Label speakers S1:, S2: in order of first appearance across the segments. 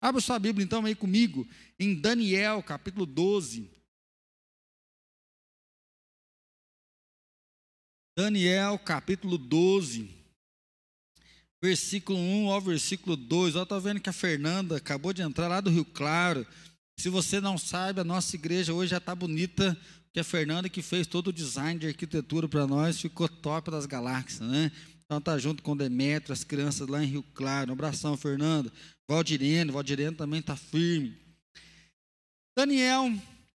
S1: Abra sua Bíblia então aí comigo, em Daniel, capítulo 12. Daniel, capítulo 12, versículo 1 ao versículo 2. Eu estou vendo que a Fernanda acabou de entrar lá do Rio Claro. Se você não sabe, a nossa igreja hoje já está bonita, que a Fernanda que fez todo o design de arquitetura para nós, ficou top das galáxias, né? Então tá junto com o Demetrio, as crianças lá em Rio Claro. Um abração, Fernanda. Valdirene, Valdirene também está firme. Daniel,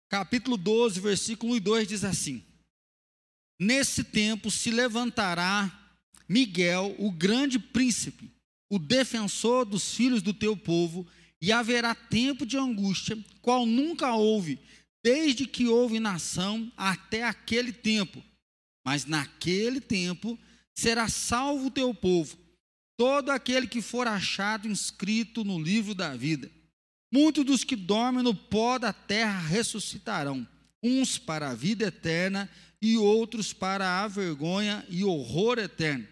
S1: capítulo 12, versículo 1 e 2 diz assim: Nesse tempo se levantará Miguel, o grande príncipe, o defensor dos filhos do teu povo, e haverá tempo de angústia, qual nunca houve, desde que houve nação até aquele tempo. Mas naquele tempo será salvo o teu povo, todo aquele que for achado inscrito no livro da vida. Muitos dos que dormem no pó da terra ressuscitarão, uns para a vida eterna e outros para a vergonha e horror eterno.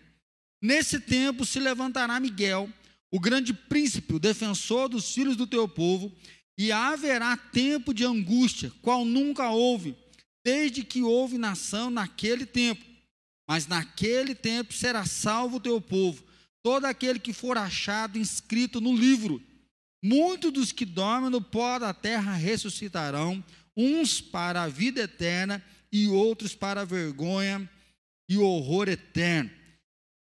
S1: Nesse tempo se levantará Miguel, o grande príncipe, o defensor dos filhos do teu povo, e haverá tempo de angústia, qual nunca houve, desde que houve nação naquele tempo. Mas naquele tempo será salvo o teu povo, todo aquele que for achado inscrito no livro. Muitos dos que dormem no pó da terra ressuscitarão, uns para a vida eterna e outros para a vergonha e horror eterno.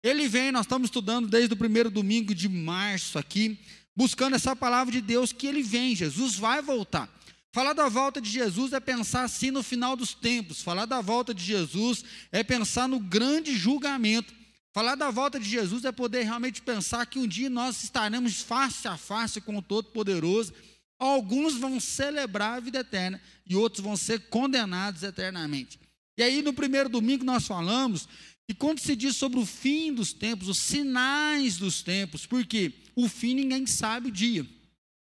S1: Ele vem, nós estamos estudando desde o primeiro domingo de março aqui, buscando essa palavra de Deus que ele vem, Jesus vai voltar. Falar da volta de Jesus é pensar assim no final dos tempos. Falar da volta de Jesus é pensar no grande julgamento. Falar da volta de Jesus é poder realmente pensar que um dia nós estaremos face a face com o Todo-Poderoso. Alguns vão celebrar a vida eterna e outros vão ser condenados eternamente. E aí, no primeiro domingo, nós falamos e quando se diz sobre o fim dos tempos, os sinais dos tempos, porque o fim ninguém sabe o dia,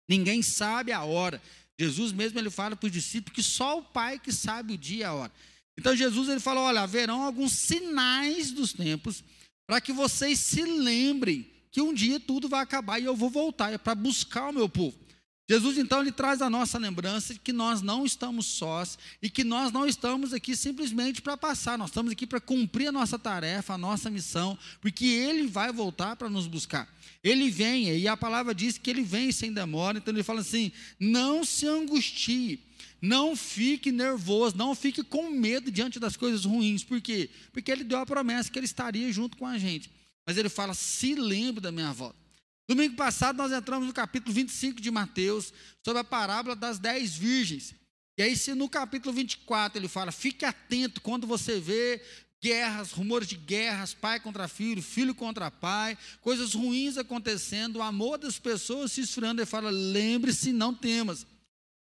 S1: ninguém sabe a hora. Jesus mesmo ele fala para os discípulos que só o Pai que sabe o dia e a hora. Então Jesus ele fala: olha, haverão alguns sinais dos tempos para que vocês se lembrem que um dia tudo vai acabar e eu vou voltar, é para buscar o meu povo. Jesus então ele traz a nossa lembrança de que nós não estamos sós e que nós não estamos aqui simplesmente para passar, nós estamos aqui para cumprir a nossa tarefa, a nossa missão, porque ele vai voltar para nos buscar. Ele vem, e a palavra diz que ele vem sem demora, então ele fala assim: não se angustie, não fique nervoso, não fique com medo diante das coisas ruins, por quê? Porque ele deu a promessa que ele estaria junto com a gente. Mas ele fala: se lembre da minha volta. Domingo passado nós entramos no capítulo 25 de Mateus, sobre a parábola das dez virgens. E aí, se no capítulo 24 ele fala, fique atento quando você vê guerras, rumores de guerras, pai contra filho, filho contra pai, coisas ruins acontecendo, o amor das pessoas se esfriando, ele fala, lembre-se, não temas.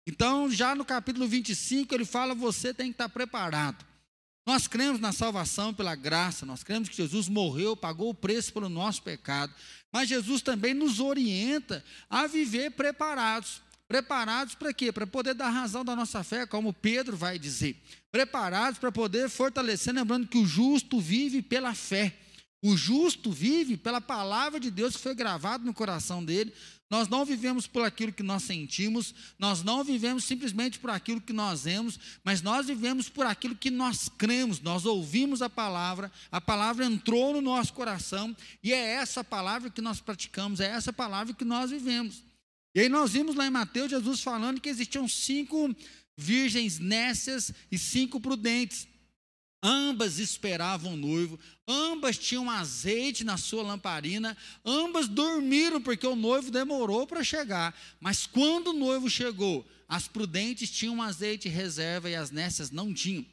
S1: Então, já no capítulo 25, ele fala, você tem que estar preparado. Nós cremos na salvação pela graça, nós cremos que Jesus morreu, pagou o preço pelo nosso pecado, mas Jesus também nos orienta a viver preparados. Preparados para quê? Para poder dar razão da nossa fé, como Pedro vai dizer. Preparados para poder fortalecer, lembrando que o justo vive pela fé. O justo vive pela palavra de Deus que foi gravado no coração dele, nós não vivemos por aquilo que nós sentimos, nós não vivemos simplesmente por aquilo que nós vemos, mas nós vivemos por aquilo que nós cremos. Nós ouvimos a palavra, a palavra entrou no nosso coração e é essa palavra que nós praticamos, é essa palavra que nós vivemos. E aí nós vimos lá em Mateus Jesus falando que existiam cinco virgens nécias e cinco prudentes. Ambas esperavam o noivo, ambas tinham azeite na sua lamparina, ambas dormiram porque o noivo demorou para chegar. Mas quando o noivo chegou, as prudentes tinham azeite reserva e as nécias não tinham.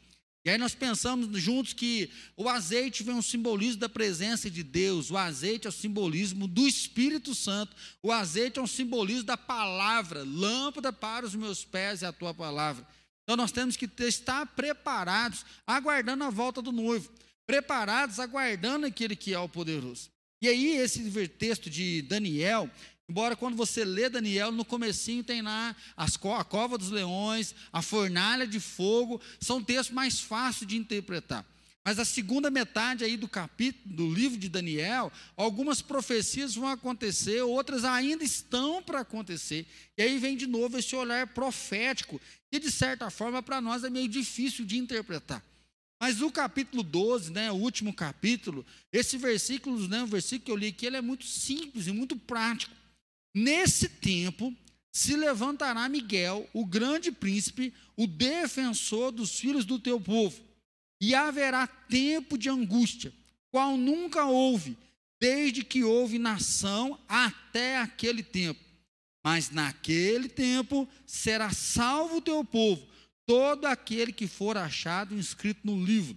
S1: E aí nós pensamos juntos que o azeite vem um simbolismo da presença de Deus, o azeite é o simbolismo do Espírito Santo, o azeite é um simbolismo da palavra, lâmpada para os meus pés e a tua palavra. Então nós temos que estar preparados, aguardando a volta do noivo, preparados, aguardando aquele que é o poderoso. E aí esse texto de Daniel, embora quando você lê Daniel, no comecinho tem lá as, a cova dos leões, a fornalha de fogo, são textos mais fáceis de interpretar. Mas a segunda metade aí do capítulo do livro de Daniel, algumas profecias vão acontecer, outras ainda estão para acontecer. E aí vem de novo esse olhar profético, que de certa forma para nós é meio difícil de interpretar. Mas o capítulo 12, né, o último capítulo, esse versículo, né, o versículo que eu li aqui, ele é muito simples e muito prático. Nesse tempo se levantará Miguel, o grande príncipe, o defensor dos filhos do teu povo e haverá tempo de angústia, qual nunca houve, desde que houve nação até aquele tempo. Mas naquele tempo será salvo o teu povo, todo aquele que for achado inscrito no livro.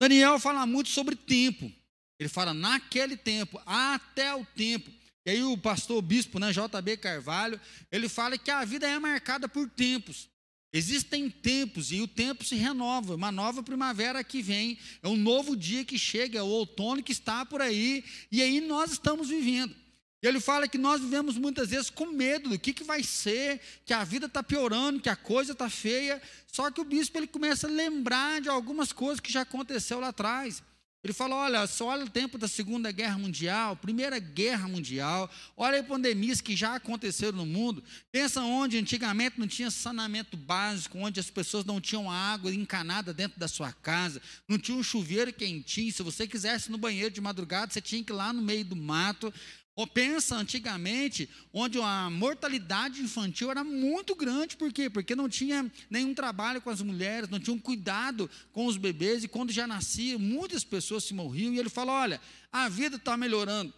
S1: Daniel fala muito sobre tempo. Ele fala naquele tempo, até o tempo. E aí o pastor o bispo, né, JB Carvalho, ele fala que a vida é marcada por tempos. Existem tempos e o tempo se renova, uma nova primavera que vem, é um novo dia que chega, é o outono que está por aí, e aí nós estamos vivendo. Ele fala que nós vivemos muitas vezes com medo do que, que vai ser, que a vida está piorando, que a coisa está feia. Só que o bispo ele começa a lembrar de algumas coisas que já aconteceu lá atrás. Ele fala: olha, só olha o tempo da Segunda Guerra Mundial, Primeira Guerra Mundial, olha as pandemias que já aconteceram no mundo. Pensa onde antigamente não tinha saneamento básico, onde as pessoas não tinham água encanada dentro da sua casa, não tinha um chuveiro quentinho. Se você quisesse no banheiro de madrugada, você tinha que ir lá no meio do mato. Ou pensa antigamente, onde a mortalidade infantil era muito grande, por quê? Porque não tinha nenhum trabalho com as mulheres, não tinha um cuidado com os bebês, e quando já nascia, muitas pessoas se morriam, e ele fala: olha, a vida está melhorando.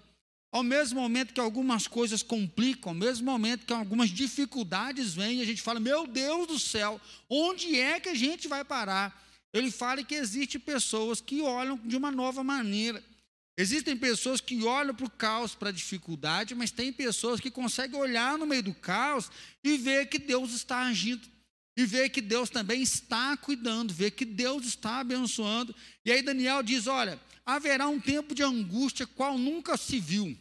S1: Ao mesmo momento que algumas coisas complicam, ao mesmo momento que algumas dificuldades vêm, a gente fala: meu Deus do céu, onde é que a gente vai parar? Ele fala que existe pessoas que olham de uma nova maneira. Existem pessoas que olham para o caos, para a dificuldade, mas tem pessoas que conseguem olhar no meio do caos e ver que Deus está agindo, e ver que Deus também está cuidando, ver que Deus está abençoando. E aí Daniel diz: Olha, haverá um tempo de angústia qual nunca se viu.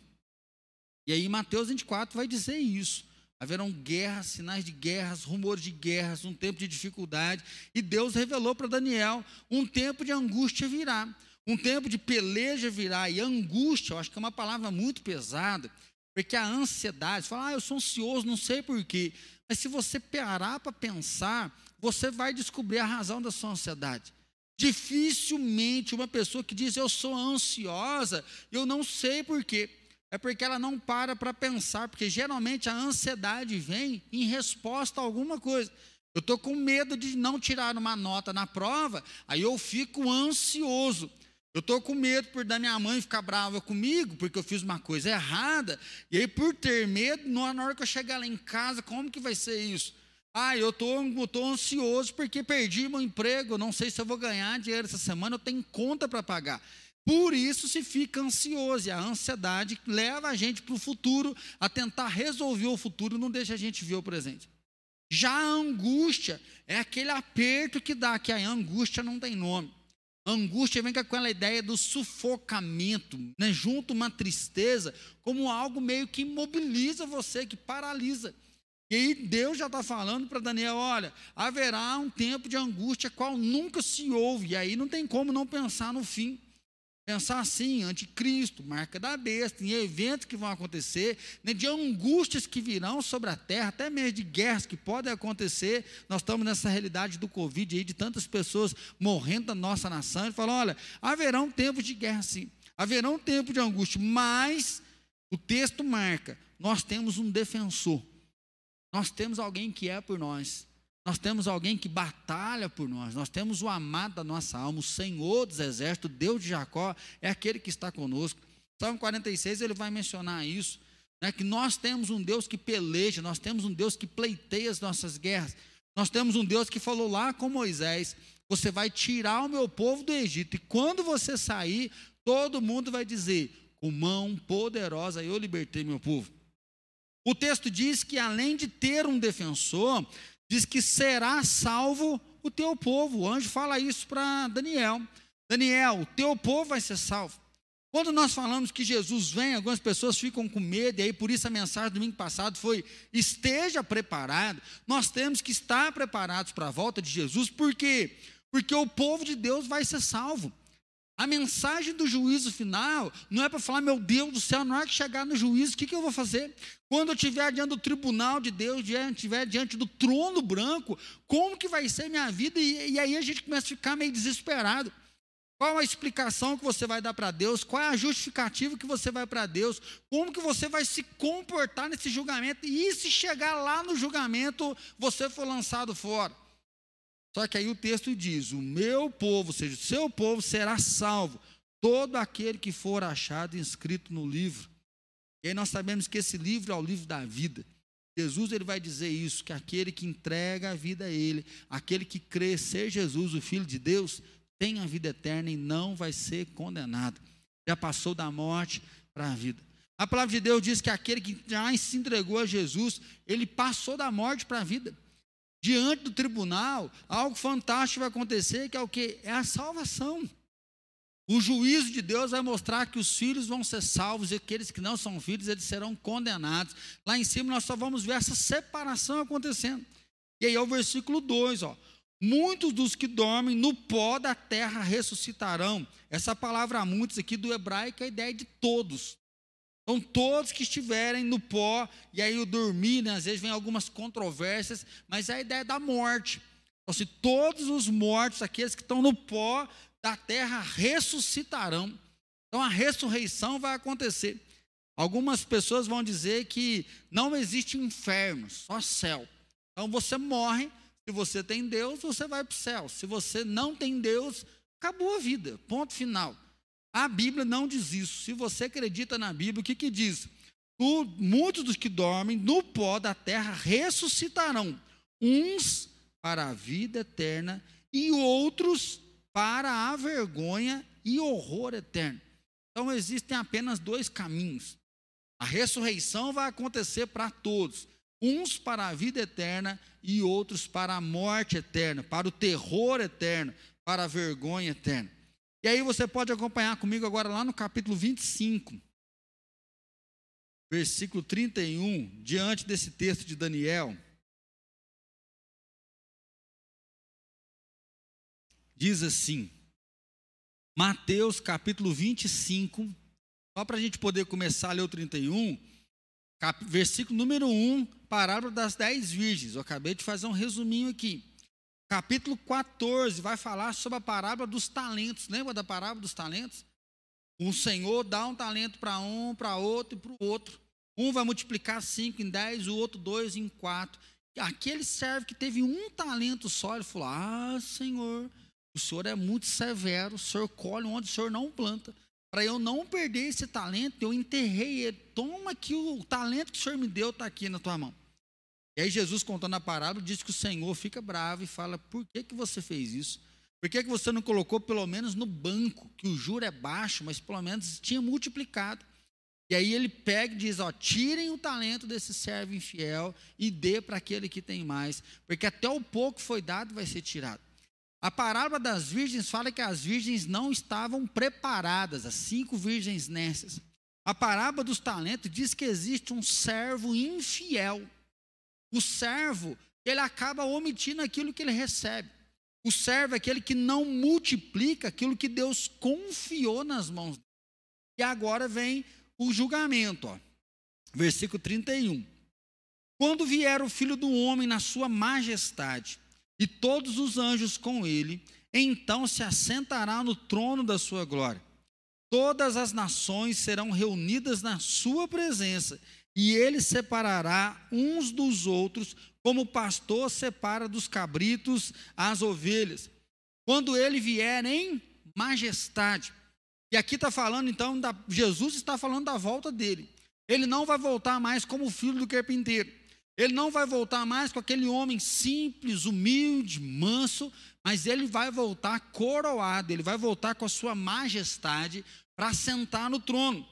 S1: E aí Mateus 24 vai dizer isso. Haverão guerras, sinais de guerras, rumores de guerras, um tempo de dificuldade. E Deus revelou para Daniel: um tempo de angústia virá. Um tempo de peleja virá e angústia, eu acho que é uma palavra muito pesada, porque a ansiedade, fala, ah, eu sou ansioso, não sei porquê. Mas se você parar para pensar, você vai descobrir a razão da sua ansiedade. Dificilmente uma pessoa que diz eu sou ansiosa, eu não sei porquê. É porque ela não para para pensar, porque geralmente a ansiedade vem em resposta a alguma coisa. Eu estou com medo de não tirar uma nota na prova, aí eu fico ansioso. Eu estou com medo por da minha mãe ficar brava comigo, porque eu fiz uma coisa errada. E aí, por ter medo, na hora que eu chegar lá em casa, como que vai ser isso? Ah, eu tô ansioso porque perdi meu emprego, não sei se eu vou ganhar dinheiro essa semana, eu tenho conta para pagar. Por isso se fica ansioso, e a ansiedade leva a gente para o futuro, a tentar resolver o futuro, não deixa a gente ver o presente. Já a angústia é aquele aperto que dá, que a angústia não tem nome. Angústia vem com aquela ideia do sufocamento, né? junto uma tristeza, como algo meio que imobiliza você, que paralisa. E aí Deus já está falando para Daniel: olha, haverá um tempo de angústia qual nunca se ouve, e aí não tem como não pensar no fim. Pensar assim, anticristo, marca da besta, em eventos que vão acontecer, né, de angústias que virão sobre a terra, até mesmo de guerras que podem acontecer. Nós estamos nessa realidade do Covid aí, de tantas pessoas morrendo da nossa nação. Ele fala: olha, haverão tempos de guerra sim, haverão tempos de angústia, mas o texto marca: nós temos um defensor, nós temos alguém que é por nós. Nós temos alguém que batalha por nós, nós temos o amado da nossa alma, o Senhor dos exércitos, Deus de Jacó, é aquele que está conosco. Salmo 46 ele vai mencionar isso, né, que nós temos um Deus que peleja, nós temos um Deus que pleiteia as nossas guerras, nós temos um Deus que falou lá com Moisés: Você vai tirar o meu povo do Egito, e quando você sair, todo mundo vai dizer: Com mão poderosa eu libertei meu povo. O texto diz que além de ter um defensor, diz que será salvo o teu povo. O anjo fala isso para Daniel. Daniel, o teu povo vai ser salvo. Quando nós falamos que Jesus vem, algumas pessoas ficam com medo, e aí por isso a mensagem do domingo passado foi: esteja preparado. Nós temos que estar preparados para a volta de Jesus, por quê? porque o povo de Deus vai ser salvo. A mensagem do juízo final não é para falar, meu Deus do céu, na hora que chegar no juízo, o que, que eu vou fazer? Quando eu estiver diante do tribunal de Deus, estiver diante do trono branco, como que vai ser minha vida? E, e aí a gente começa a ficar meio desesperado. Qual a explicação que você vai dar para Deus? Qual é a justificativa que você vai para Deus? Como que você vai se comportar nesse julgamento? E se chegar lá no julgamento, você for lançado fora? Só que aí o texto diz: O meu povo, ou seja, o seu povo será salvo, todo aquele que for achado inscrito no livro. E aí nós sabemos que esse livro é o livro da vida. Jesus ele vai dizer isso, que aquele que entrega a vida a ele, aquele que crê ser Jesus, o filho de Deus, tem a vida eterna e não vai ser condenado. Já passou da morte para a vida. A palavra de Deus diz que aquele que já se entregou a Jesus, ele passou da morte para a vida diante do tribunal, algo fantástico vai acontecer, que é o que? É a salvação. O juízo de Deus vai mostrar que os filhos vão ser salvos e aqueles que não são filhos, eles serão condenados. Lá em cima nós só vamos ver essa separação acontecendo. E aí é o versículo 2, ó. Muitos dos que dormem no pó da terra ressuscitarão. Essa palavra muitos aqui do hebraico é a ideia de todos. Então, todos que estiverem no pó, e aí o dormir, né, às vezes vem algumas controvérsias, mas é a ideia da morte. Então, se todos os mortos, aqueles que estão no pó da terra, ressuscitarão. Então, a ressurreição vai acontecer. Algumas pessoas vão dizer que não existe inferno, só céu. Então, você morre, se você tem Deus, você vai para o céu. Se você não tem Deus, acabou a vida, ponto final. A Bíblia não diz isso. Se você acredita na Bíblia, o que, que diz? O, muitos dos que dormem no pó da terra ressuscitarão, uns para a vida eterna e outros para a vergonha e horror eterno. Então existem apenas dois caminhos. A ressurreição vai acontecer para todos, uns para a vida eterna e outros para a morte eterna, para o terror eterno, para a vergonha eterna. E aí você pode acompanhar comigo agora lá no capítulo 25, versículo 31, diante desse texto de Daniel. Diz assim, Mateus capítulo 25, só para a gente poder começar a ler o 31, cap, versículo número 1, parábola das dez virgens. Eu acabei de fazer um resuminho aqui. Capítulo 14 vai falar sobre a parábola dos talentos. Lembra da parábola dos talentos? O Senhor dá um talento para um, para outro e para o outro. Um vai multiplicar cinco em dez, o outro dois em quatro. Aquele servo que teve um talento só, ele falou: Ah, Senhor, o Senhor é muito severo, o Senhor colhe onde o Senhor não planta. Para eu não perder esse talento, eu enterrei ele. Toma aqui o talento que o Senhor me deu, está aqui na tua mão. E aí Jesus contando a parábola diz que o Senhor fica bravo e fala: "Por que que você fez isso? Por que que você não colocou pelo menos no banco, que o juro é baixo, mas pelo menos tinha multiplicado?" E aí ele pega e diz: ó, tirem o talento desse servo infiel e dê para aquele que tem mais, porque até o pouco foi dado vai ser tirado. A parábola das virgens fala que as virgens não estavam preparadas, as cinco virgens nessas. A parábola dos talentos diz que existe um servo infiel o servo, ele acaba omitindo aquilo que ele recebe. O servo é aquele que não multiplica aquilo que Deus confiou nas mãos. E agora vem o julgamento, ó. versículo 31. Quando vier o filho do homem na sua majestade, e todos os anjos com ele, então se assentará no trono da sua glória. Todas as nações serão reunidas na sua presença, e ele separará uns dos outros, como o pastor separa dos cabritos as ovelhas, quando ele vier em majestade. E aqui está falando então, da, Jesus está falando da volta dele. Ele não vai voltar mais como filho do carpinteiro. Ele não vai voltar mais com aquele homem simples, humilde, manso, mas ele vai voltar coroado, ele vai voltar com a sua majestade para sentar no trono.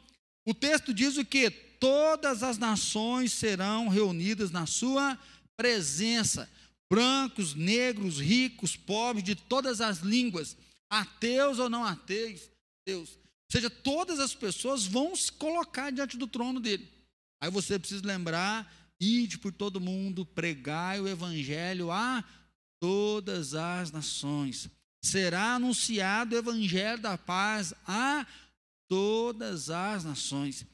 S1: O texto diz o que? Todas as nações serão reunidas na sua presença. Brancos, negros, ricos, pobres, de todas as línguas, ateus ou não ateus, Deus. Ou seja, todas as pessoas vão se colocar diante do trono dele. Aí você precisa lembrar, ide por todo mundo, pregai o evangelho a todas as nações. será anunciado o evangelho da paz a todas as nações.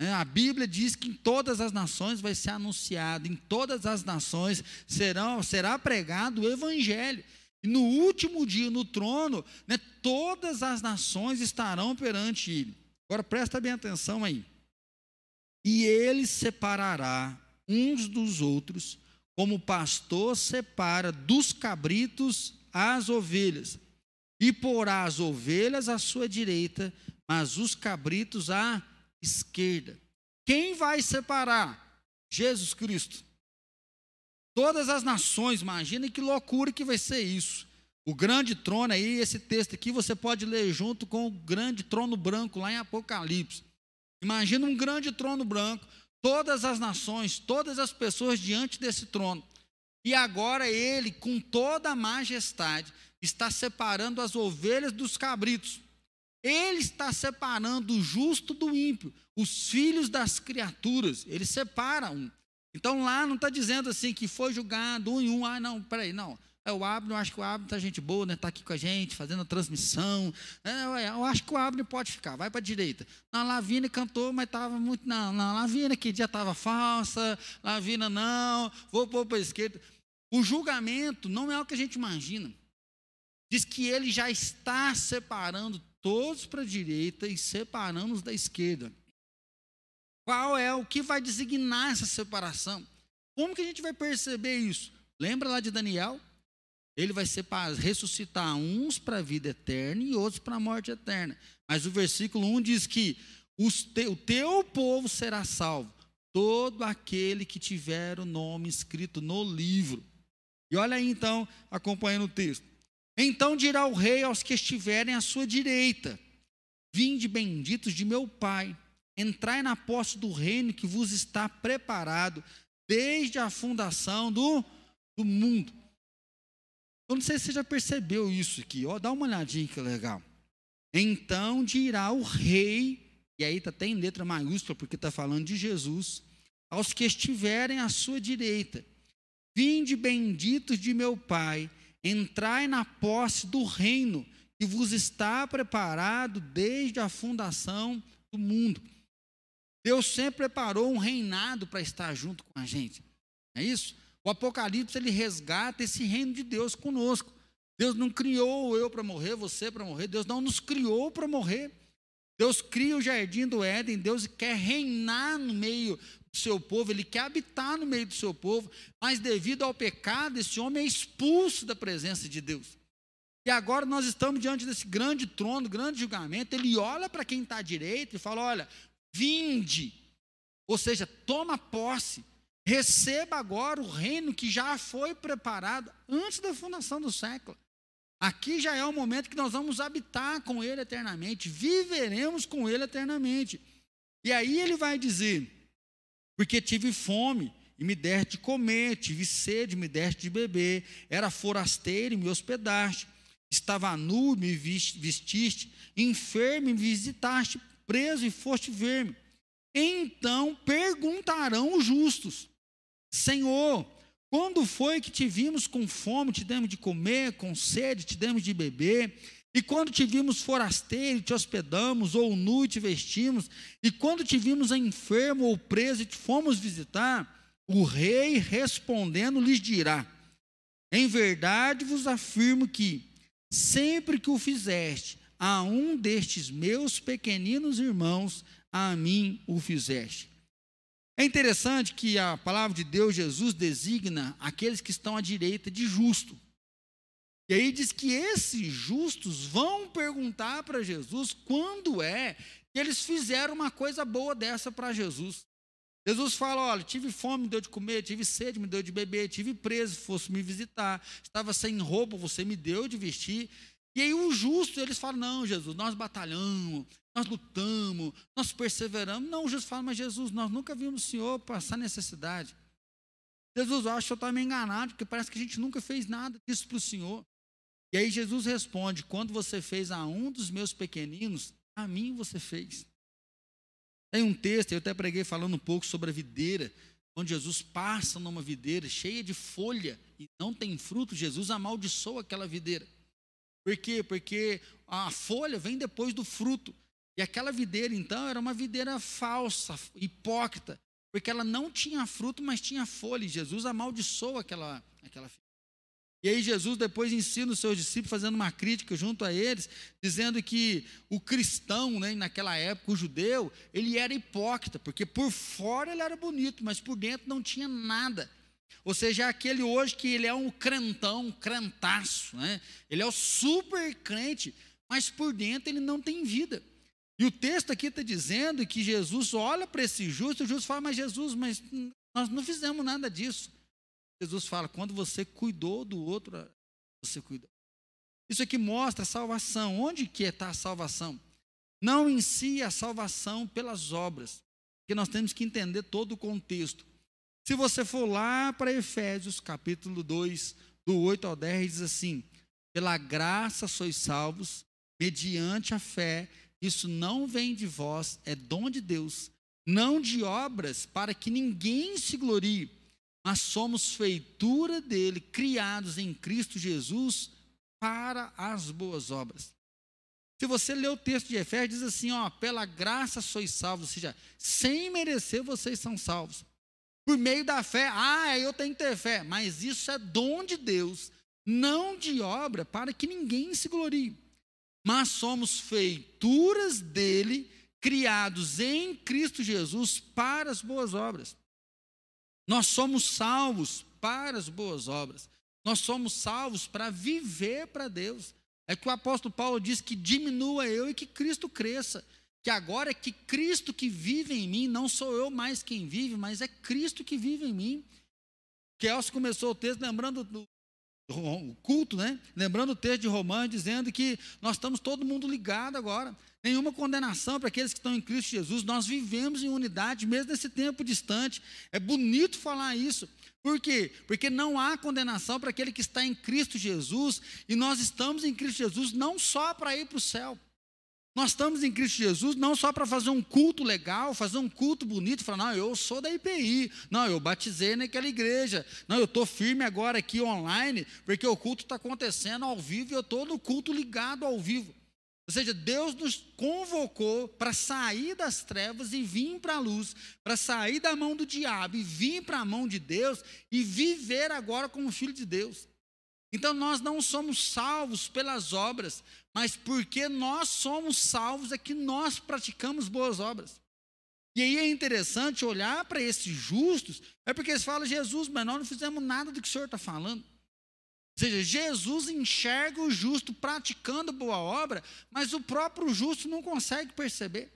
S1: É, a Bíblia diz que em todas as nações vai ser anunciado, em todas as nações serão, será pregado o Evangelho. E no último dia, no trono, né, todas as nações estarão perante Ele. Agora presta bem atenção aí. E Ele separará uns dos outros, como o pastor separa dos cabritos as ovelhas, e porá as ovelhas à sua direita, mas os cabritos à esquerda. Quem vai separar? Jesus Cristo. Todas as nações, imagina que loucura que vai ser isso. O grande trono aí, esse texto aqui, você pode ler junto com o grande trono branco lá em Apocalipse. Imagina um grande trono branco, todas as nações, todas as pessoas diante desse trono. E agora ele, com toda a majestade, está separando as ovelhas dos cabritos. Ele está separando o justo do ímpio, os filhos das criaturas. Ele separa um. Então lá não está dizendo assim que foi julgado um em um. Ah, não, peraí, não. É o Abner, eu acho que o Abner está gente boa, né? Está aqui com a gente, fazendo a transmissão. É, eu acho que o Abner pode ficar, vai para a direita. Na Lavina cantou, mas estava muito. Não, Lavina que dia estava falsa, Lavina não, vou pôr para a esquerda. O julgamento não é o que a gente imagina. Diz que ele já está separando todos para a direita e separando os da esquerda. Qual é o que vai designar essa separação? Como que a gente vai perceber isso? Lembra lá de Daniel? Ele vai separar, ressuscitar uns para a vida eterna e outros para a morte eterna. Mas o versículo 1 diz que te, o teu povo será salvo, todo aquele que tiver o nome escrito no livro. E olha aí então, acompanhando o texto. Então dirá o rei aos que estiverem à sua direita: Vinde benditos de meu Pai, entrai na posse do reino que vos está preparado desde a fundação do, do mundo. Eu não sei se você já percebeu isso aqui, ó, dá uma olhadinha que legal. Então dirá o rei, e aí está até em letra maiúscula, porque está falando de Jesus, aos que estiverem à sua direita: Vinde benditos de meu Pai entrai na posse do reino que vos está preparado desde a fundação do mundo. Deus sempre preparou um reinado para estar junto com a gente. É isso? O Apocalipse ele resgata esse reino de Deus conosco. Deus não criou eu para morrer, você para morrer. Deus não nos criou para morrer. Deus cria o jardim do Éden. Deus quer reinar no meio seu povo, ele quer habitar no meio do seu povo, mas devido ao pecado, esse homem é expulso da presença de Deus. E agora nós estamos diante desse grande trono, grande julgamento. Ele olha para quem está à direita e fala: Olha, vinde, ou seja, toma posse, receba agora o reino que já foi preparado antes da fundação do século. Aqui já é o momento que nós vamos habitar com Ele eternamente, viveremos com Ele eternamente. E aí ele vai dizer: porque tive fome e me deste de comer, tive sede e me deste de beber, era forasteiro e me hospedaste, estava nu e me vestiste, enfermo e me visitaste, preso e foste ver-me. Então perguntarão os justos: Senhor, quando foi que te vimos com fome, te demos de comer, com sede, te demos de beber? E quando te vimos forasteiro, te hospedamos, ou nu te vestimos, e quando te vimos enfermo ou preso e te fomos visitar, o rei respondendo lhes dirá: Em verdade vos afirmo que, sempre que o fizeste a um destes meus pequeninos irmãos, a mim o fizeste. É interessante que a palavra de Deus, Jesus, designa aqueles que estão à direita de justo. E aí diz que esses justos vão perguntar para Jesus quando é que eles fizeram uma coisa boa dessa para Jesus. Jesus fala: olha, tive fome, me deu de comer, tive sede, me deu de beber, tive preso, fosse me visitar, estava sem roupa, você me deu de vestir. E aí os justos, eles falam: não, Jesus, nós batalhamos, nós lutamos, nós perseveramos. Não, Jesus fala: mas Jesus, nós nunca vimos o Senhor passar necessidade. Jesus, eu acho que o Senhor está me enganado, porque parece que a gente nunca fez nada disso para o Senhor. E aí Jesus responde: Quando você fez a um dos meus pequeninos, a mim você fez. Tem um texto, eu até preguei falando um pouco sobre a videira, onde Jesus passa numa videira cheia de folha e não tem fruto, Jesus amaldiçoa aquela videira. Por quê? Porque a folha vem depois do fruto. E aquela videira, então, era uma videira falsa, hipócrita, porque ela não tinha fruto, mas tinha folha. E Jesus amaldiçoou aquela, aquela e aí Jesus depois ensina os seus discípulos, fazendo uma crítica junto a eles, dizendo que o cristão, né, naquela época, o judeu, ele era hipócrita, porque por fora ele era bonito, mas por dentro não tinha nada. Ou seja, aquele hoje que ele é um crentão, um crentaço, né? ele é o super crente, mas por dentro ele não tem vida. E o texto aqui está dizendo que Jesus olha para esse justo, e o justo fala, mas Jesus, mas nós não fizemos nada disso. Jesus fala: quando você cuidou do outro, você cuidou. Isso aqui mostra a salvação. Onde que está a salvação? Não em si a salvação pelas obras, porque nós temos que entender todo o contexto. Se você for lá para Efésios, capítulo 2, do 8 ao 10, diz assim: Pela graça sois salvos, mediante a fé, isso não vem de vós, é dom de Deus, não de obras, para que ninguém se glorie mas somos feitura dele, criados em Cristo Jesus para as boas obras. Se você ler o texto de Efésios, diz assim: ó, pela graça sois salvos, ou seja, sem merecer vocês são salvos. Por meio da fé, ah, eu tenho que ter fé, mas isso é dom de Deus, não de obra, para que ninguém se glorie. Mas somos feituras dele, criados em Cristo Jesus para as boas obras. Nós somos salvos para as boas obras. Nós somos salvos para viver para Deus. É que o apóstolo Paulo diz que diminua eu e que Cristo cresça. Que agora é que Cristo que vive em mim, não sou eu mais quem vive, mas é Cristo que vive em mim. Kelso começou o texto lembrando do culto, né? Lembrando o texto de Romanos, dizendo que nós estamos todo mundo ligado agora nenhuma condenação para aqueles que estão em Cristo Jesus. Nós vivemos em unidade, mesmo nesse tempo distante. É bonito falar isso. Por quê? Porque não há condenação para aquele que está em Cristo Jesus, e nós estamos em Cristo Jesus não só para ir para o céu. Nós estamos em Cristo Jesus não só para fazer um culto legal, fazer um culto bonito, falar, não, eu sou da IPI, não, eu batizei naquela igreja, não, eu estou firme agora aqui online, porque o culto está acontecendo ao vivo e eu estou no culto ligado ao vivo. Ou seja, Deus nos convocou para sair das trevas e vir para a luz, para sair da mão do diabo e vir para a mão de Deus e viver agora como filho de Deus. Então nós não somos salvos pelas obras, mas porque nós somos salvos é que nós praticamos boas obras. E aí é interessante olhar para esses justos, é porque eles falam, Jesus, mas nós não fizemos nada do que o Senhor está falando. Ou seja, Jesus enxerga o justo praticando boa obra, mas o próprio justo não consegue perceber.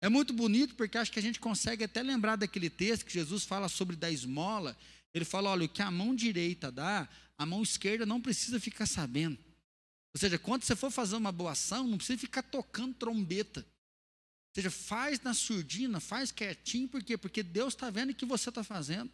S1: É muito bonito porque acho que a gente consegue até lembrar daquele texto que Jesus fala sobre da esmola. Ele fala: olha, o que a mão direita dá, a mão esquerda não precisa ficar sabendo. Ou seja, quando você for fazer uma boa ação, não precisa ficar tocando trombeta. Ou seja, faz na surdina, faz quietinho, por quê? Porque Deus está vendo o que você está fazendo.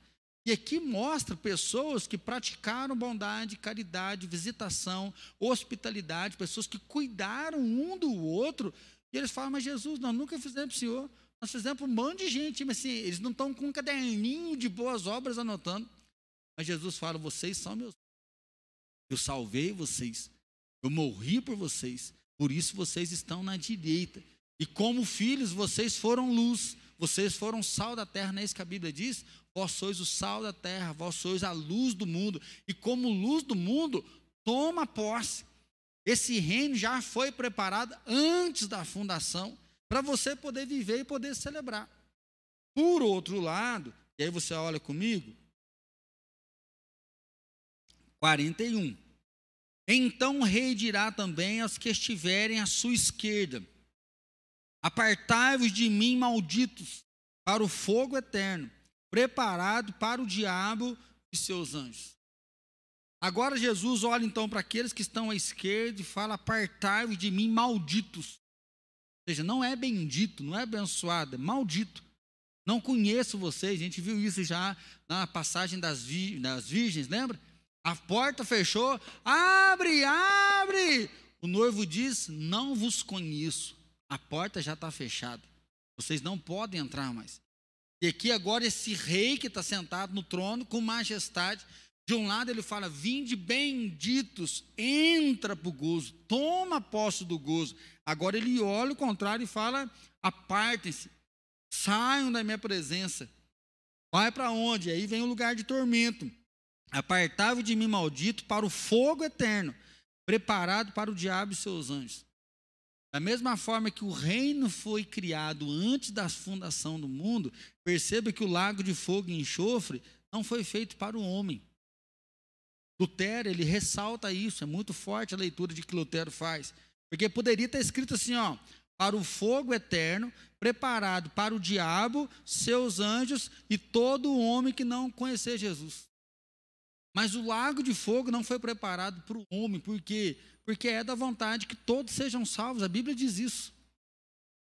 S1: E aqui mostra pessoas que praticaram bondade, caridade, visitação, hospitalidade, pessoas que cuidaram um do outro. E eles falam, mas Jesus, nós nunca fizemos para o Senhor. Nós fizemos para um monte de gente, mas assim, eles não estão com um caderninho de boas obras anotando. Mas Jesus fala, vocês são meus. Eu salvei vocês. Eu morri por vocês. Por isso vocês estão na direita. E como filhos, vocês foram luz. Vocês foram sal da terra, não é isso que a Bíblia diz? Vós sois o sal da terra, vós sois a luz do mundo. E como luz do mundo, toma posse. Esse reino já foi preparado antes da fundação para você poder viver e poder celebrar. Por outro lado, e aí você olha comigo, 41. Então o rei dirá também aos que estiverem à sua esquerda: Apartai-vos de mim, malditos, para o fogo eterno preparado para o diabo e seus anjos. Agora Jesus olha então para aqueles que estão à esquerda e fala: Apartai-vos de mim, malditos. Ou seja, não é bendito, não é abençoado, é maldito. Não conheço vocês, a gente viu isso já na passagem das, vi, das virgens, lembra? A porta fechou, abre, abre. O noivo diz: Não vos conheço. A porta já está fechada. Vocês não podem entrar mais. E aqui agora esse rei que está sentado no trono com majestade De um lado ele fala: Vinde benditos, entra para o gozo, toma posse do gozo. Agora ele olha o contrário e fala: Apartem-se, saiam da minha presença. Vai para onde? Aí vem o lugar de tormento. Apartai-vos de mim, maldito, para o fogo eterno, preparado para o diabo e seus anjos. Da mesma forma que o reino foi criado antes da fundação do mundo, perceba que o lago de fogo e enxofre não foi feito para o homem. Lutero, ele ressalta isso, é muito forte a leitura de que Lutero faz. Porque poderia estar escrito assim, ó, para o fogo eterno, preparado para o diabo, seus anjos e todo homem que não conhecer Jesus. Mas o lago de fogo não foi preparado para o homem, por quê? Porque é da vontade que todos sejam salvos. A Bíblia diz isso.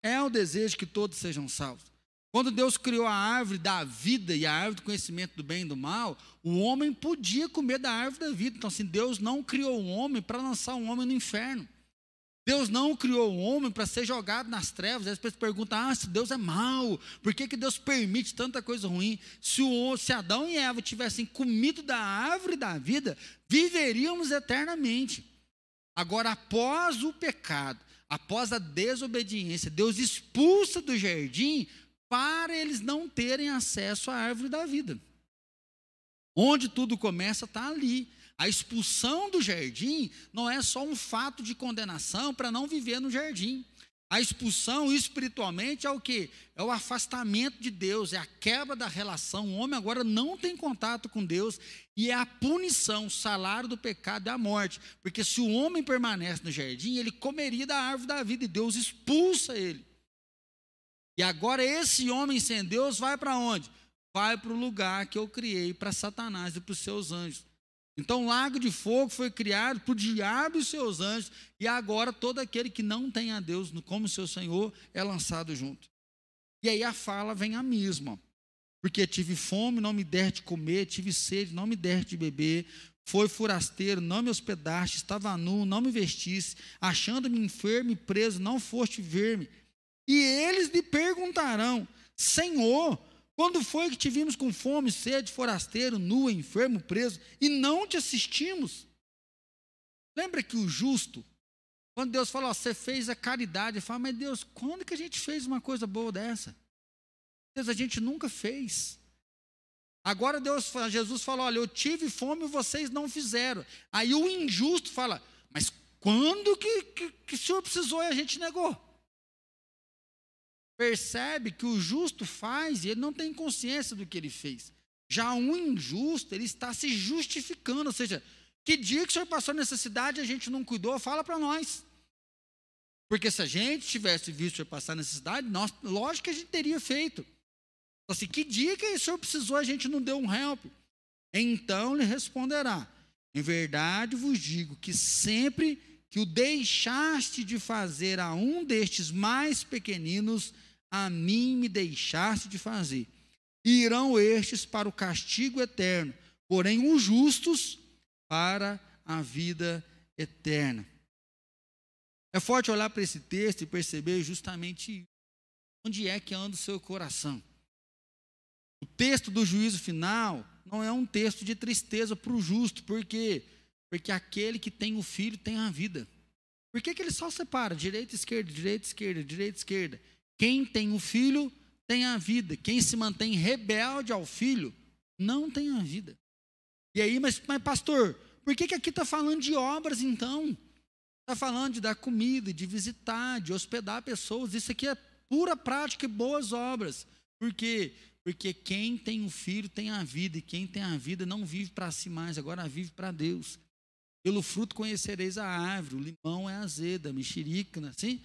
S1: É o desejo que todos sejam salvos. Quando Deus criou a árvore da vida e a árvore do conhecimento do bem e do mal, o homem podia comer da árvore da vida. Então, assim, Deus não criou o homem para lançar o homem no inferno. Deus não criou o homem para ser jogado nas trevas. As pessoas perguntam: ah, se Deus é mau, por que, que Deus permite tanta coisa ruim? Se, o, se Adão e Eva tivessem comido da árvore da vida, viveríamos eternamente. Agora, após o pecado, após a desobediência, Deus expulsa do jardim para eles não terem acesso à árvore da vida. Onde tudo começa está ali. A expulsão do jardim não é só um fato de condenação para não viver no jardim. A expulsão espiritualmente é o que? É o afastamento de Deus, é a quebra da relação. O homem agora não tem contato com Deus e é a punição, o salário do pecado é a morte. Porque se o homem permanece no jardim, ele comeria da árvore da vida e Deus expulsa ele. E agora esse homem sem Deus vai para onde? Vai para o lugar que eu criei para Satanás e para os seus anjos. Então, o lago de fogo foi criado para o diabo e seus anjos, e agora todo aquele que não tem a Deus como seu Senhor é lançado junto. E aí a fala vem a mesma, porque tive fome, não me der de comer, tive sede, não me der de beber, foi forasteiro, não me hospedaste, estava nu, não me vestisse, achando-me enfermo e preso, não foste ver-me. E eles lhe perguntarão: Senhor, quando foi que te vimos com fome, sede, forasteiro, nu, enfermo, preso, e não te assistimos? Lembra que o justo, quando Deus fala, ó, você fez a caridade, ele fala, mas Deus, quando que a gente fez uma coisa boa dessa? Deus, a gente nunca fez. Agora Deus, Jesus fala, olha, eu tive fome e vocês não fizeram. Aí o injusto fala, mas quando que, que, que o Senhor precisou e a gente negou? Percebe que o justo faz e ele não tem consciência do que ele fez. Já um injusto, ele está se justificando, ou seja, que dia que o senhor passou necessidade e a gente não cuidou, fala para nós. Porque se a gente tivesse visto o senhor passar necessidade, nós, lógico que a gente teria feito. Então, assim, que dia que o senhor precisou, a gente não deu um help. Então lhe responderá: Em verdade vos digo que sempre que o deixaste de fazer a um destes mais pequeninos, a mim me deixaste de fazer. Irão estes para o castigo eterno, porém os justos para a vida eterna. É forte olhar para esse texto e perceber justamente onde é que anda o seu coração. O texto do juízo final não é um texto de tristeza para o justo, porque porque aquele que tem o filho tem a vida. Por que, que ele só separa direita, esquerda, direita, esquerda, direita, esquerda? Quem tem o filho tem a vida. Quem se mantém rebelde ao filho não tem a vida. E aí, mas, mas pastor, por que, que aqui está falando de obras então? Está falando de dar comida, de visitar, de hospedar pessoas. Isso aqui é pura prática e boas obras. Por quê? Porque quem tem o filho tem a vida, e quem tem a vida não vive para si mais, agora vive para Deus. Pelo fruto conhecereis a árvore, o limão é azeda, a mexerica, é assim.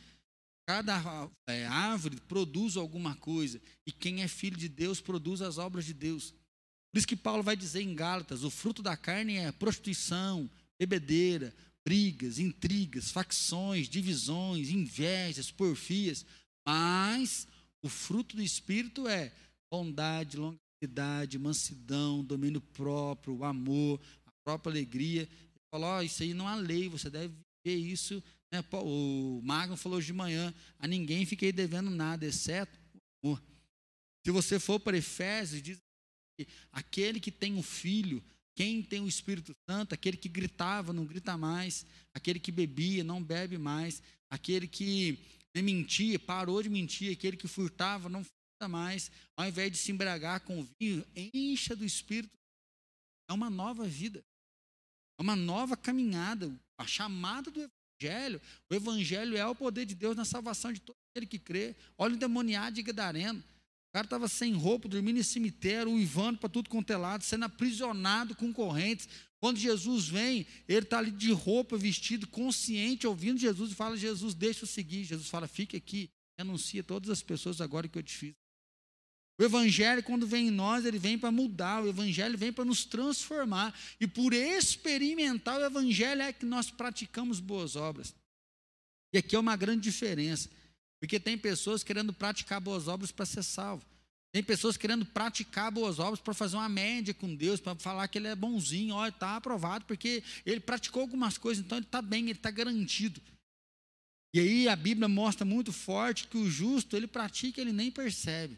S1: Cada é, árvore produz alguma coisa, e quem é filho de Deus produz as obras de Deus. Por isso que Paulo vai dizer em Gálatas: o fruto da carne é prostituição, bebedeira, brigas, intrigas, facções, divisões, invejas, porfias. Mas o fruto do Espírito é bondade, longanimidade, mansidão, domínio próprio, amor, a própria alegria falou: oh, Isso aí não há lei, você deve ver isso. Né? O Magno falou hoje de manhã: A ninguém fiquei devendo nada, exceto o amor. Se você for para Efésios, diz que aquele que tem um filho Quem tem o Espírito Santo, aquele que gritava, não grita mais, aquele que bebia, não bebe mais, aquele que mentia, parou de mentir, aquele que furtava, não furta mais, ao invés de se embriagar com vinho, encha do Espírito. É uma nova vida, é uma nova caminhada, a chamada do Evangelho. O Evangelho é o poder de Deus na salvação de todo aquele que crê. Olha o demoniado de Gadareno cara estava sem roupa, dormindo em cemitério, uivando para tudo quanto é lado, sendo aprisionado com correntes. Quando Jesus vem, ele está ali de roupa, vestido, consciente, ouvindo Jesus e fala: Jesus, deixa eu seguir. Jesus fala: fique aqui, anuncia todas as pessoas agora que eu te fiz. O Evangelho, quando vem em nós, ele vem para mudar, o Evangelho vem para nos transformar. E por experimentar o Evangelho é que nós praticamos boas obras. E aqui é uma grande diferença. Porque tem pessoas querendo praticar boas obras para ser salvo. Tem pessoas querendo praticar boas obras para fazer uma média com Deus, para falar que ele é bonzinho, ó, está aprovado, porque ele praticou algumas coisas, então ele está bem, ele está garantido. E aí a Bíblia mostra muito forte que o justo, ele pratica, ele nem percebe.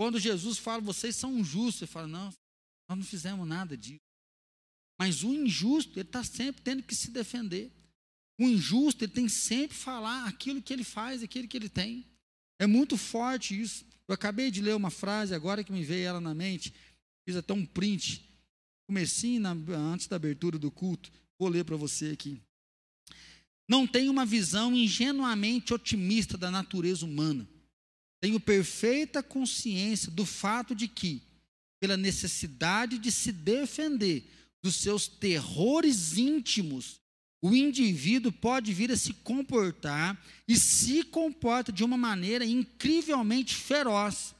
S1: Quando Jesus fala, vocês são justos, ele fala, não, nós não fizemos nada disso. Mas o injusto, ele está sempre tendo que se defender. O injusto, ele tem sempre falar aquilo que ele faz, aquilo que ele tem. É muito forte isso. Eu acabei de ler uma frase agora que me veio ela na mente. Fiz até um print. Comecinho na, antes da abertura do culto. Vou ler para você aqui. Não tenho uma visão ingenuamente otimista da natureza humana. Tenho perfeita consciência do fato de que, pela necessidade de se defender dos seus terrores íntimos o indivíduo pode vir a se comportar e se comporta de uma maneira incrivelmente feroz,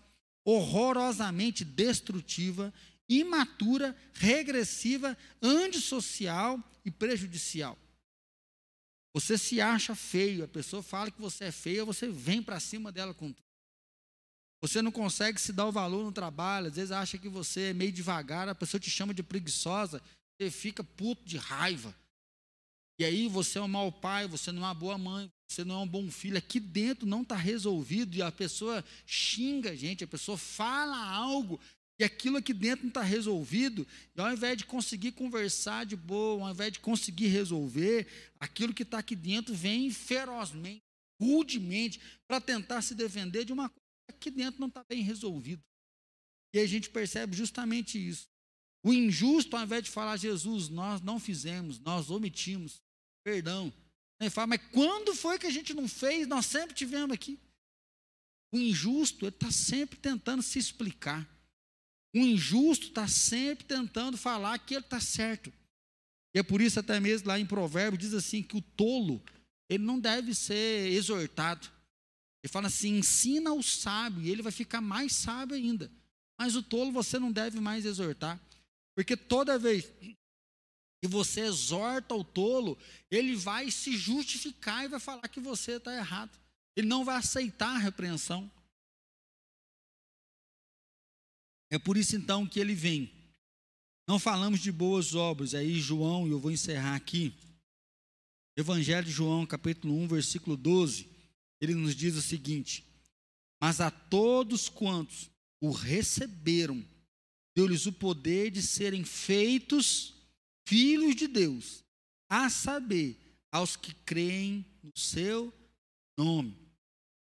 S1: horrorosamente destrutiva, imatura, regressiva, antissocial e prejudicial. Você se acha feio, a pessoa fala que você é feio, você vem para cima dela com tudo. Você não consegue se dar o valor no trabalho, às vezes acha que você é meio devagar, a pessoa te chama de preguiçosa, você fica puto de raiva. E aí você é um mau pai, você não é uma boa mãe, você não é um bom filho. Aqui dentro não está resolvido e a pessoa xinga a gente, a pessoa fala algo e aquilo aqui dentro não está resolvido. E ao invés de conseguir conversar de boa, ao invés de conseguir resolver, aquilo que está aqui dentro vem ferozmente, rudemente, para tentar se defender de uma coisa aqui dentro não está bem resolvido. E a gente percebe justamente isso. O injusto, ao invés de falar, Jesus, nós não fizemos, nós omitimos, perdão. Ele fala, mas quando foi que a gente não fez? Nós sempre tivemos aqui. O injusto, ele está sempre tentando se explicar. O injusto está sempre tentando falar que ele está certo. E é por isso, até mesmo lá em Provérbio, diz assim: que o tolo, ele não deve ser exortado. Ele fala assim: ensina o sábio, e ele vai ficar mais sábio ainda. Mas o tolo você não deve mais exortar. Porque toda vez e você exorta o tolo, ele vai se justificar e vai falar que você está errado. Ele não vai aceitar a repreensão. É por isso então que ele vem. Não falamos de boas obras. Aí João, e eu vou encerrar aqui. Evangelho de João, capítulo 1, versículo 12. Ele nos diz o seguinte: Mas a todos quantos o receberam, deu-lhes o poder de serem feitos filhos de Deus, a saber, aos que creem no seu nome.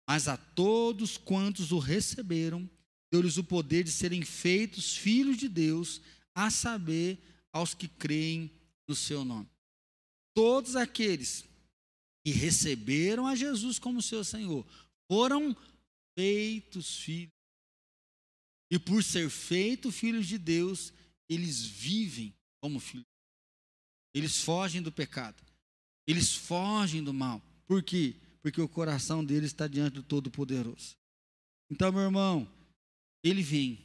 S1: Mas a todos quantos o receberam, deu-lhes o poder de serem feitos filhos de Deus, a saber, aos que creem no seu nome. Todos aqueles que receberam a Jesus como seu Senhor foram feitos filhos. E por ser feitos filhos de Deus, eles vivem como filhos. Eles fogem do pecado. Eles fogem do mal. Por quê? Porque o coração deles está diante do Todo-Poderoso. Então, meu irmão, ele vem.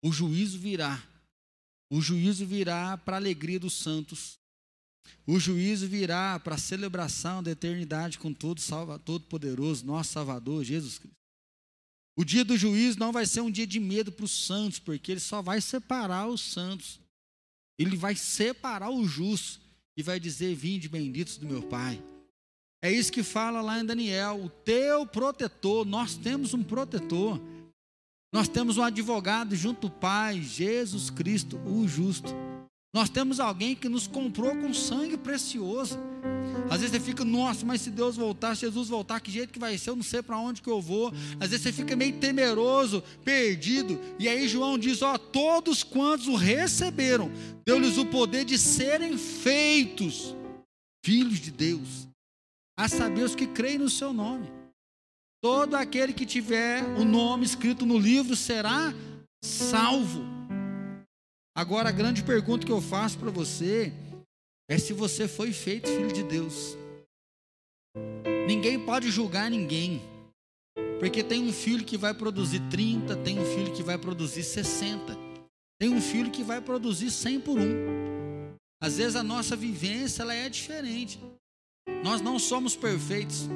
S1: O juízo virá. O juízo virá para a alegria dos santos. O juízo virá para a celebração da eternidade com todo todo poderoso, nosso Salvador, Jesus Cristo. O dia do juízo não vai ser um dia de medo para os santos, porque ele só vai separar os santos. Ele vai separar o justo e vai dizer: Vinde benditos do meu Pai. É isso que fala lá em Daniel: o teu protetor, nós temos um protetor. Nós temos um advogado junto ao Pai, Jesus Cristo, o justo. Nós temos alguém que nos comprou com sangue precioso. Às vezes você fica, nossa, mas se Deus voltar, se Jesus voltar, que jeito que vai ser? Eu não sei para onde que eu vou. Às vezes você fica meio temeroso, perdido. E aí João diz: Ó, todos quantos o receberam, deu-lhes o poder de serem feitos filhos de Deus, a saber os que creem no seu nome. Todo aquele que tiver o nome escrito no livro será salvo. Agora, a grande pergunta que eu faço para você é se você foi feito filho de Deus. Ninguém pode julgar ninguém, porque tem um filho que vai produzir 30, tem um filho que vai produzir 60, tem um filho que vai produzir 100 por um. Às vezes a nossa vivência ela é diferente. Nós não somos perfeitos.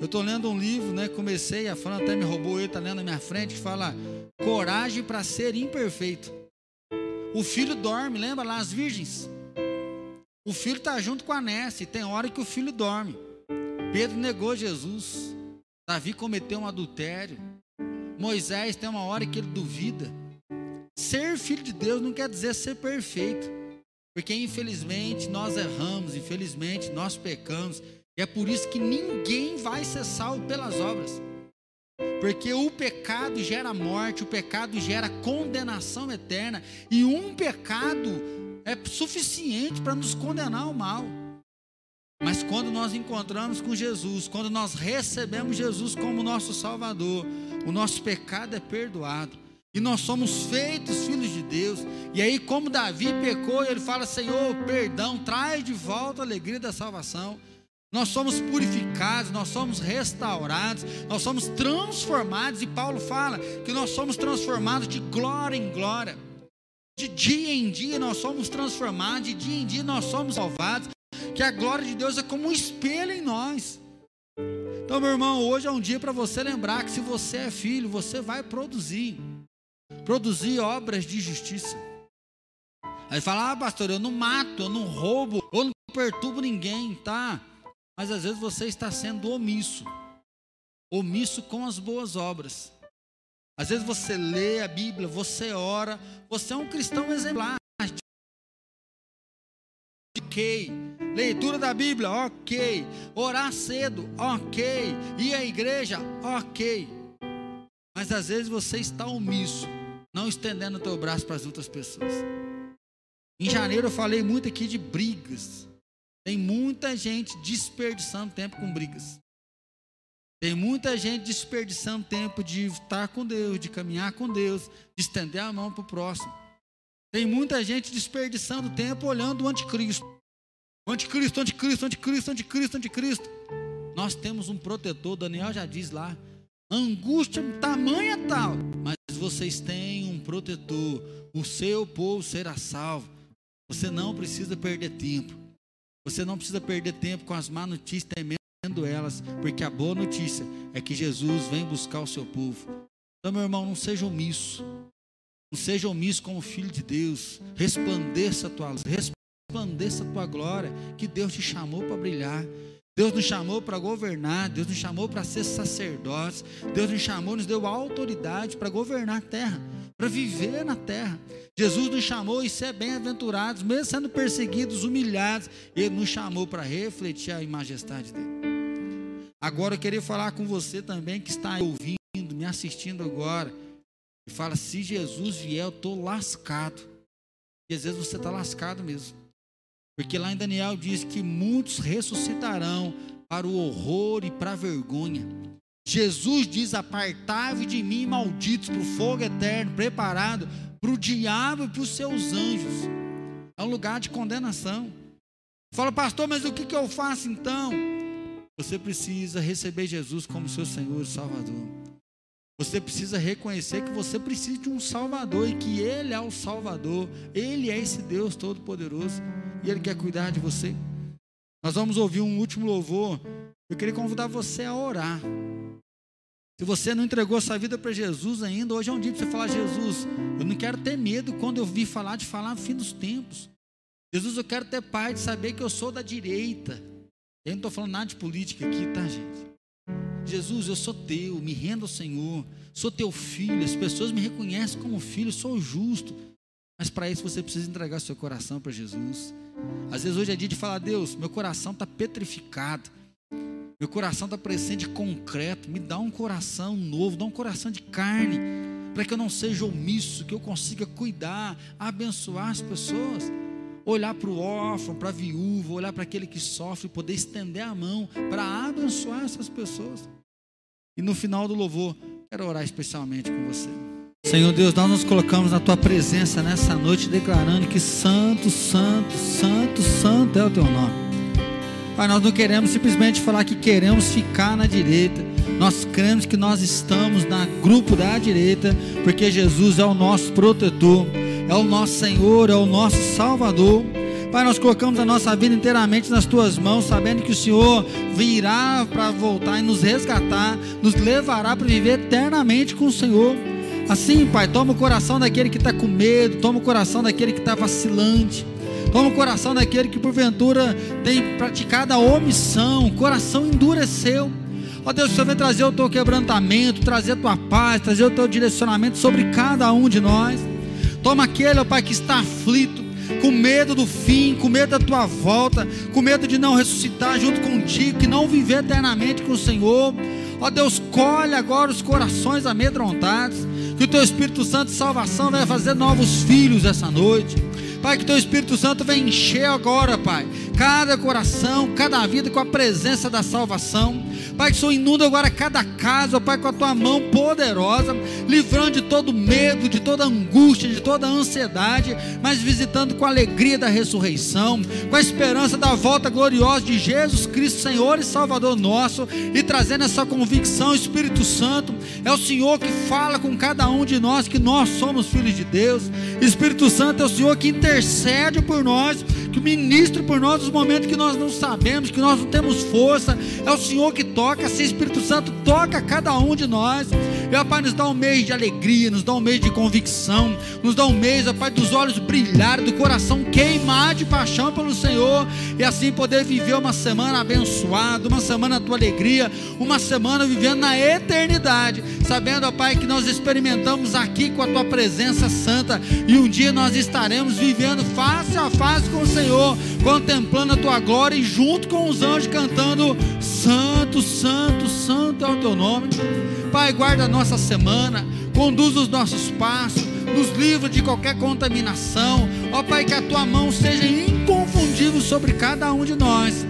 S1: Eu estou lendo um livro, né? Comecei, a Fran até me roubou, ele está lendo na minha frente, que fala Coragem para ser imperfeito. O filho dorme, lembra lá as virgens? O filho está junto com a Nessa, e tem hora que o filho dorme. Pedro negou Jesus. Davi cometeu um adultério. Moisés tem uma hora que ele duvida. Ser filho de Deus não quer dizer ser perfeito. Porque infelizmente nós erramos, infelizmente nós pecamos. E é por isso que ninguém vai ser salvo pelas obras. Porque o pecado gera morte, o pecado gera condenação eterna, e um pecado é suficiente para nos condenar ao mal. Mas quando nós encontramos com Jesus, quando nós recebemos Jesus como nosso Salvador, o nosso pecado é perdoado. E nós somos feitos filhos de Deus. E aí, como Davi pecou, ele fala: Senhor, perdão, traz de volta a alegria da salvação. Nós somos purificados, nós somos restaurados, nós somos transformados, e Paulo fala que nós somos transformados de glória em glória. De dia em dia nós somos transformados, de dia em dia nós somos salvados, que a glória de Deus é como um espelho em nós. Então, meu irmão, hoje é um dia para você lembrar que se você é filho, você vai produzir produzir obras de justiça. Aí fala, ah, pastor, eu não mato, eu não roubo, eu não perturbo ninguém, tá? Mas às vezes você está sendo omisso, omisso com as boas obras. Às vezes você lê a Bíblia, você ora, você é um cristão exemplar. Ok. Leitura da Bíblia, ok. Orar cedo, ok. Ir à igreja, ok. Mas às vezes você está omisso, não estendendo o teu braço para as outras pessoas. Em janeiro eu falei muito aqui de brigas. Tem muita gente desperdiçando tempo com brigas. Tem muita gente desperdiçando tempo de estar com Deus, de caminhar com Deus, de estender a mão para o próximo. Tem muita gente desperdiçando tempo olhando o anticristo. O anticristo, anticristo, anticristo, anticristo, anticristo. Nós temos um protetor, Daniel já diz lá. Angústia tamanha tal, mas vocês têm um protetor. O seu povo será salvo. Você não precisa perder tempo. Você não precisa perder tempo com as más notícias, temendo elas, porque a boa notícia é que Jesus vem buscar o seu povo. Então, meu irmão, não seja omisso. Não seja omisso como filho de Deus. Resplandeça a tua luz, resplandeça a tua glória, que Deus te chamou para brilhar. Deus nos chamou para governar, Deus nos chamou para ser sacerdotes, Deus nos chamou, nos deu autoridade para governar a terra, para viver na terra. Jesus nos chamou e ser bem-aventurados, mesmo sendo perseguidos, humilhados, Ele nos chamou para refletir a majestade dele. Agora eu queria falar com você também que está ouvindo, me assistindo agora, e fala: se Jesus vier, eu estou lascado. E às vezes você está lascado mesmo. Porque lá em Daniel diz que muitos ressuscitarão para o horror e para a vergonha. Jesus diz: Apartai-vos de mim, malditos, para o fogo eterno, preparado para o diabo e para os seus anjos. É um lugar de condenação. Fala, pastor, mas o que, que eu faço então? Você precisa receber Jesus como seu Senhor e Salvador. Você precisa reconhecer que você precisa de um Salvador e que Ele é o Salvador. Ele é esse Deus Todo-Poderoso e Ele quer cuidar de você. Nós vamos ouvir um último louvor. Eu queria convidar você a orar. Se você não entregou sua vida para Jesus ainda, hoje é um dia para você falar: Jesus, eu não quero ter medo quando eu vi falar de falar no fim dos tempos. Jesus, eu quero ter paz de saber que eu sou da direita. Eu não estou falando nada de política aqui, tá, gente? Jesus, eu sou teu, me rendo ao Senhor, sou teu filho, as pessoas me reconhecem como filho, sou justo. Mas para isso você precisa entregar seu coração para Jesus. Às vezes hoje é dia de falar, Deus, meu coração está petrificado. Meu coração está parecendo de concreto. Me dá um coração novo, dá um coração de carne, para que eu não seja omisso, que eu consiga cuidar, abençoar as pessoas. Olhar para o órfão, para a viúva, olhar para aquele que sofre, poder estender a mão para abençoar essas pessoas. E no final do louvor, quero orar especialmente com você. Senhor Deus, nós nos colocamos na tua presença nessa noite, declarando que santo, santo, santo, santo é o teu nome. Pai, nós não queremos simplesmente falar que queremos ficar na direita. Nós cremos que nós estamos na grupo da direita, porque Jesus é o nosso protetor, é o nosso Senhor, é o nosso Salvador. Pai, nós colocamos a nossa vida inteiramente nas tuas mãos, sabendo que o Senhor virá para voltar e nos resgatar, nos levará para viver eternamente com o Senhor. Assim, Pai, toma o coração daquele que está com medo, toma o coração daquele que está vacilante. Toma o coração daquele que porventura tem praticado a omissão, o coração endureceu. Ó Deus, o Senhor vem trazer o teu quebrantamento, trazer a tua paz, trazer o teu direcionamento sobre cada um de nós. Toma aquele, ó Pai, que está aflito, com medo do fim, com medo da tua volta, com medo de não ressuscitar junto contigo, que não viver eternamente com o Senhor. Ó Deus, colhe agora os corações amedrontados, que o teu Espírito Santo de salvação vai fazer novos filhos essa noite. Pai, que teu Espírito Santo venha encher agora, Pai, cada coração, cada vida com a presença da salvação. Pai, que o Senhor inunda agora cada casa, Pai, com a tua mão poderosa, livrando de todo medo, de toda angústia, de toda ansiedade, mas visitando com a alegria da ressurreição, com a esperança da volta gloriosa de Jesus Cristo, Senhor e Salvador nosso, e trazendo essa convicção, Espírito Santo, é o Senhor que fala com cada um de nós que nós somos filhos de Deus. Espírito Santo é o Senhor que intercede por nós, que ministra por nós os momentos que nós não sabemos, que nós não temos força. É o Senhor que toca, assim, Espírito Santo toca cada um de nós. E, ó Pai, nos dá um mês de alegria, nos dá um mês de convicção, nos dá um mês, ó Pai, dos olhos brilharem, do coração queimar de paixão pelo Senhor, e assim poder viver uma semana abençoada, uma semana da tua alegria, uma semana vivendo na eternidade, sabendo, ó Pai, que nós experimentamos aqui com a tua presença santa, e um dia nós estaremos vivendo face a face com o Senhor, contemplando a tua glória e junto com os anjos cantando: Santo, Santo, Santo é o teu nome. Pai, guarda a nossa semana, conduz os nossos passos, nos livra de qualquer contaminação. Ó Pai, que a tua mão seja inconfundível sobre cada um de nós.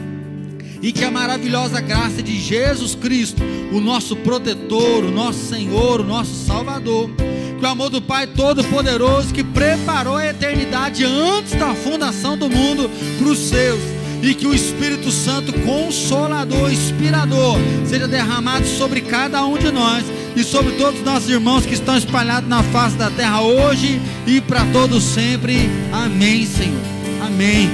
S1: E que a maravilhosa graça de Jesus Cristo, o nosso protetor, o nosso Senhor, o nosso Salvador, que o amor do Pai Todo-Poderoso, que preparou a eternidade antes da fundação do mundo para os seus, e que o Espírito Santo Consolador, Inspirador, seja derramado sobre cada um de nós e sobre todos os nossos irmãos que estão espalhados na face da terra hoje e para todos sempre. Amém, Senhor. Amém.